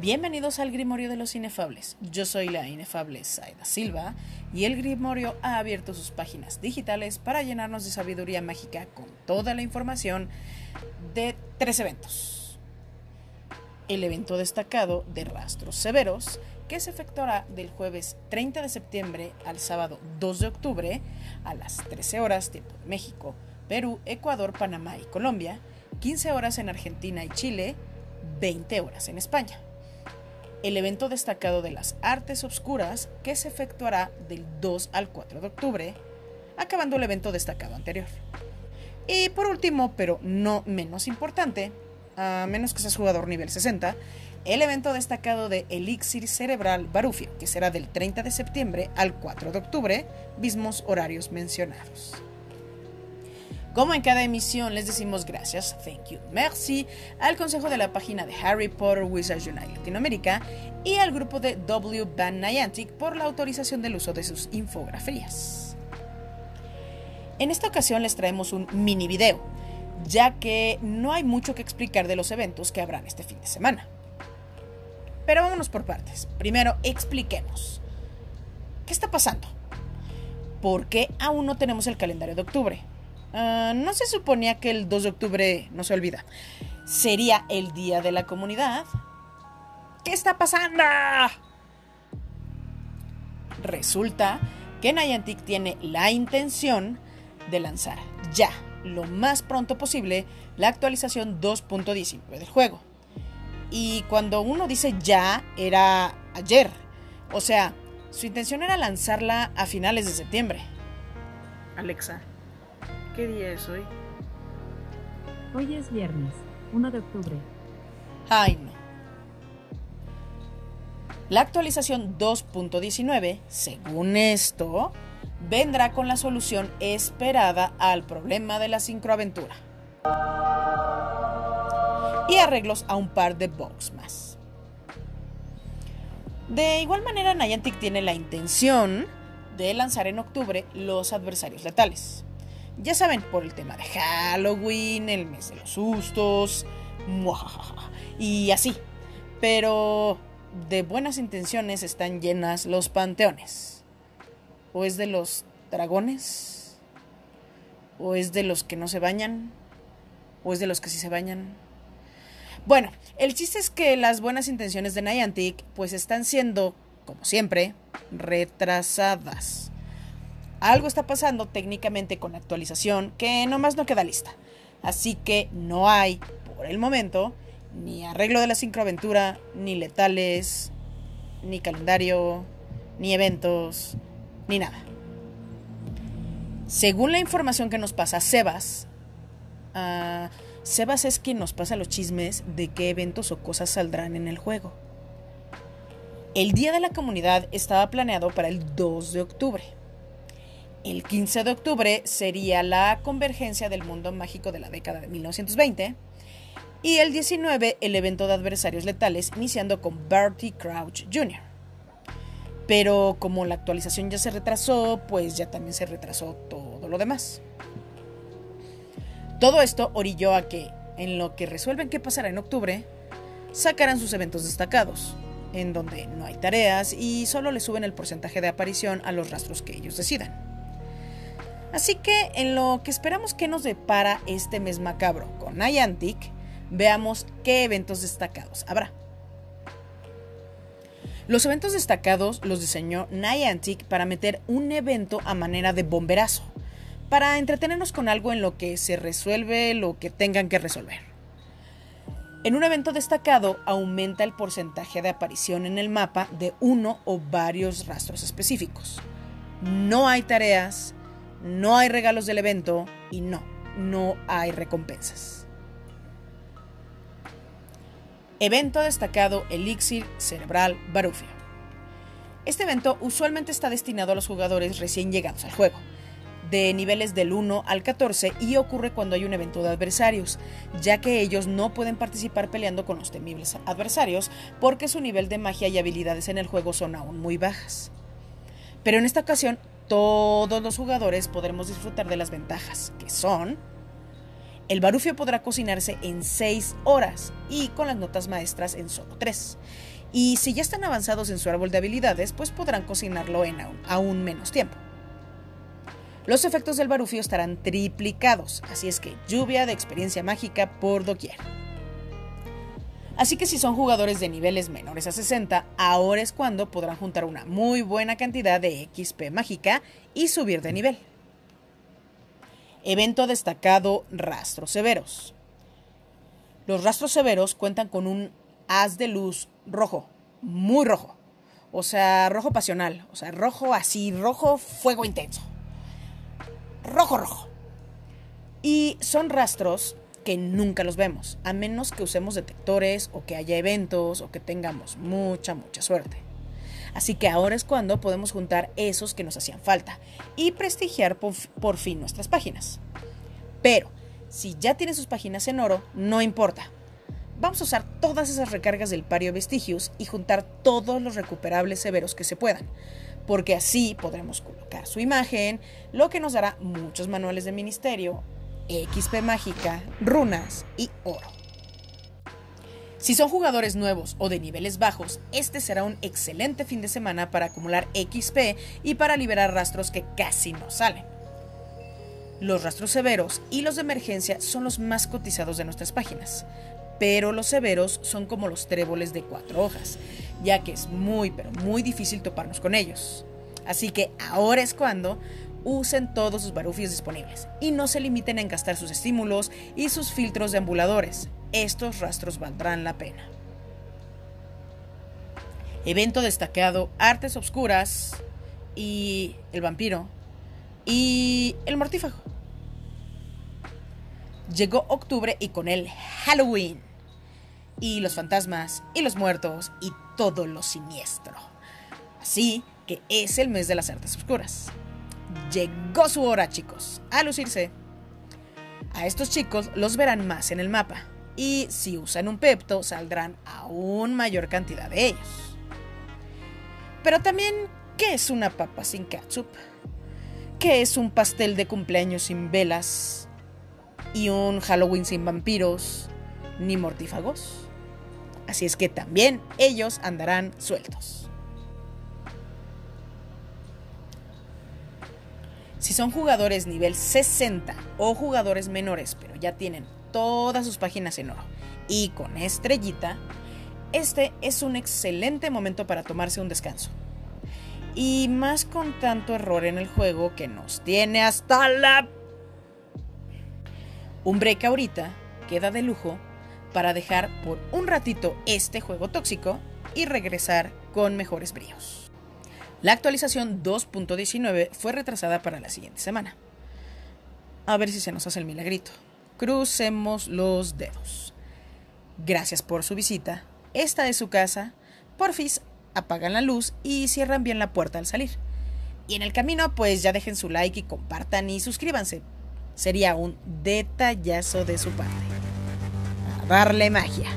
Bienvenidos al Grimorio de los Inefables. Yo soy la inefable Saida Silva y el Grimorio ha abierto sus páginas digitales para llenarnos de sabiduría mágica con toda la información de tres eventos. El evento destacado de Rastros Severos, que se efectuará del jueves 30 de septiembre al sábado 2 de octubre a las 13 horas tiempo de México, Perú, Ecuador, Panamá y Colombia, 15 horas en Argentina y Chile, 20 horas en España. El evento destacado de las artes obscuras que se efectuará del 2 al 4 de octubre, acabando el evento destacado anterior. Y por último, pero no menos importante, a menos que seas jugador nivel 60, el evento destacado de Elixir Cerebral Barufio, que será del 30 de septiembre al 4 de octubre, mismos horarios mencionados. Como en cada emisión les decimos gracias, thank you, merci, al consejo de la página de Harry Potter Wizards Unite Latinoamérica y al grupo de W Band Niantic por la autorización del uso de sus infografías. En esta ocasión les traemos un mini video, ya que no hay mucho que explicar de los eventos que habrán este fin de semana. Pero vámonos por partes. Primero, expliquemos. ¿Qué está pasando? ¿Por qué aún no tenemos el calendario de octubre? Uh, no se suponía que el 2 de octubre no se olvida. ¿Sería el Día de la Comunidad? ¿Qué está pasando? Resulta que Niantic tiene la intención de lanzar ya, lo más pronto posible, la actualización 2.19 del juego. Y cuando uno dice ya, era ayer. O sea, su intención era lanzarla a finales de septiembre. Alexa, ¿qué día es hoy? Hoy es viernes, 1 de octubre. Ay, no. La actualización 2.19, según esto, vendrá con la solución esperada al problema de la sincroaventura y arreglos a un par de bugs más. De igual manera, Niantic tiene la intención de lanzar en octubre los adversarios letales. Ya saben, por el tema de Halloween, el mes de los sustos, y así. Pero de buenas intenciones están llenas los panteones. ¿O es de los dragones? ¿O es de los que no se bañan? ¿O es de los que sí se bañan? Bueno, el chiste es que las buenas intenciones de Niantic pues están siendo, como siempre, retrasadas. Algo está pasando técnicamente con la actualización que nomás no queda lista. Así que no hay, por el momento, ni arreglo de la sincroaventura, ni letales, ni calendario, ni eventos, ni nada. Según la información que nos pasa Sebas, uh, Sebas es quien nos pasa los chismes de qué eventos o cosas saldrán en el juego. El Día de la Comunidad estaba planeado para el 2 de octubre. El 15 de octubre sería la convergencia del mundo mágico de la década de 1920. Y el 19 el evento de adversarios letales iniciando con Bertie Crouch Jr. Pero como la actualización ya se retrasó, pues ya también se retrasó todo lo demás. Todo esto orilló a que, en lo que resuelven qué pasará en octubre, sacaran sus eventos destacados, en donde no hay tareas y solo le suben el porcentaje de aparición a los rastros que ellos decidan. Así que en lo que esperamos que nos depara este mes macabro con Niantic, veamos qué eventos destacados habrá. Los eventos destacados los diseñó Niantic para meter un evento a manera de bomberazo, para entretenernos con algo en lo que se resuelve lo que tengan que resolver. En un evento destacado aumenta el porcentaje de aparición en el mapa de uno o varios rastros específicos. No hay tareas, no hay regalos del evento y no, no hay recompensas. Evento destacado Elixir Cerebral Barufio. Este evento usualmente está destinado a los jugadores recién llegados al juego de niveles del 1 al 14 y ocurre cuando hay un evento de adversarios, ya que ellos no pueden participar peleando con los temibles adversarios porque su nivel de magia y habilidades en el juego son aún muy bajas. Pero en esta ocasión todos los jugadores podremos disfrutar de las ventajas, que son El barufio podrá cocinarse en 6 horas y con las notas maestras en solo 3. Y si ya están avanzados en su árbol de habilidades, pues podrán cocinarlo en aún, aún menos tiempo. Los efectos del barufio estarán triplicados, así es que lluvia de experiencia mágica por doquier. Así que si son jugadores de niveles menores a 60, ahora es cuando podrán juntar una muy buena cantidad de XP mágica y subir de nivel. Evento destacado Rastros Severos. Los rastros severos cuentan con un haz de luz rojo, muy rojo. O sea, rojo pasional, o sea, rojo así, rojo fuego intenso rojo, rojo. Y son rastros que nunca los vemos, a menos que usemos detectores o que haya eventos o que tengamos mucha, mucha suerte. Así que ahora es cuando podemos juntar esos que nos hacían falta y prestigiar por, fin nuestras páginas. Pero, si ya tienen sus páginas en oro, no importa. Vamos a usar todas esas recargas del Pario Vestigius y juntar todos los recuperables severos que se puedan porque así podremos colocar su imagen, lo que nos dará muchos manuales de ministerio, XP mágica, runas y oro. Si son jugadores nuevos o de niveles bajos, este será un excelente fin de semana para acumular XP y para liberar rastros que casi no salen. Los rastros severos y los de emergencia son los más cotizados de nuestras páginas, pero los severos son como los tréboles de cuatro hojas ya que es muy, pero muy difícil toparnos con ellos. Así que ahora es cuando usen todos sus barufios disponibles y no se limiten en gastar sus estímulos y sus filtros de ambuladores. Estos rastros valdrán la pena. Evento destacado, artes obscuras y el vampiro y el mortífago. Llegó octubre y con él Halloween y los fantasmas y los muertos y todo lo siniestro. Así que es el mes de las artes oscuras. Llegó su hora, chicos, a lucirse. A estos chicos los verán más en el mapa y si usan un pepto saldrán aún mayor cantidad de ellos. Pero también, ¿qué es una papa sin ketchup? ¿Qué es un pastel de cumpleaños sin velas? ¿Y un Halloween sin vampiros ni mortífagos? así es que también ellos andarán sueltos. Si son jugadores nivel 60 o jugadores menores, pero ya tienen todas sus páginas en oro y con estrellita, este es un excelente momento para tomarse un descanso. Y más con tanto error en el juego que nos tiene hasta la... Un break ahorita queda de lujo para dejar por un ratito este juego tóxico y regresar con mejores bríos. La actualización 2.19 fue retrasada para la siguiente semana. A ver si se nos hace el milagrito. Crucemos los dedos. Gracias por su visita. Esta es su casa. Porfis, apagan la luz y cierran bien la puerta al salir. Y en el camino, pues ya dejen su like y compartan y suscríbanse. Sería un detallazo de su parte darle magia.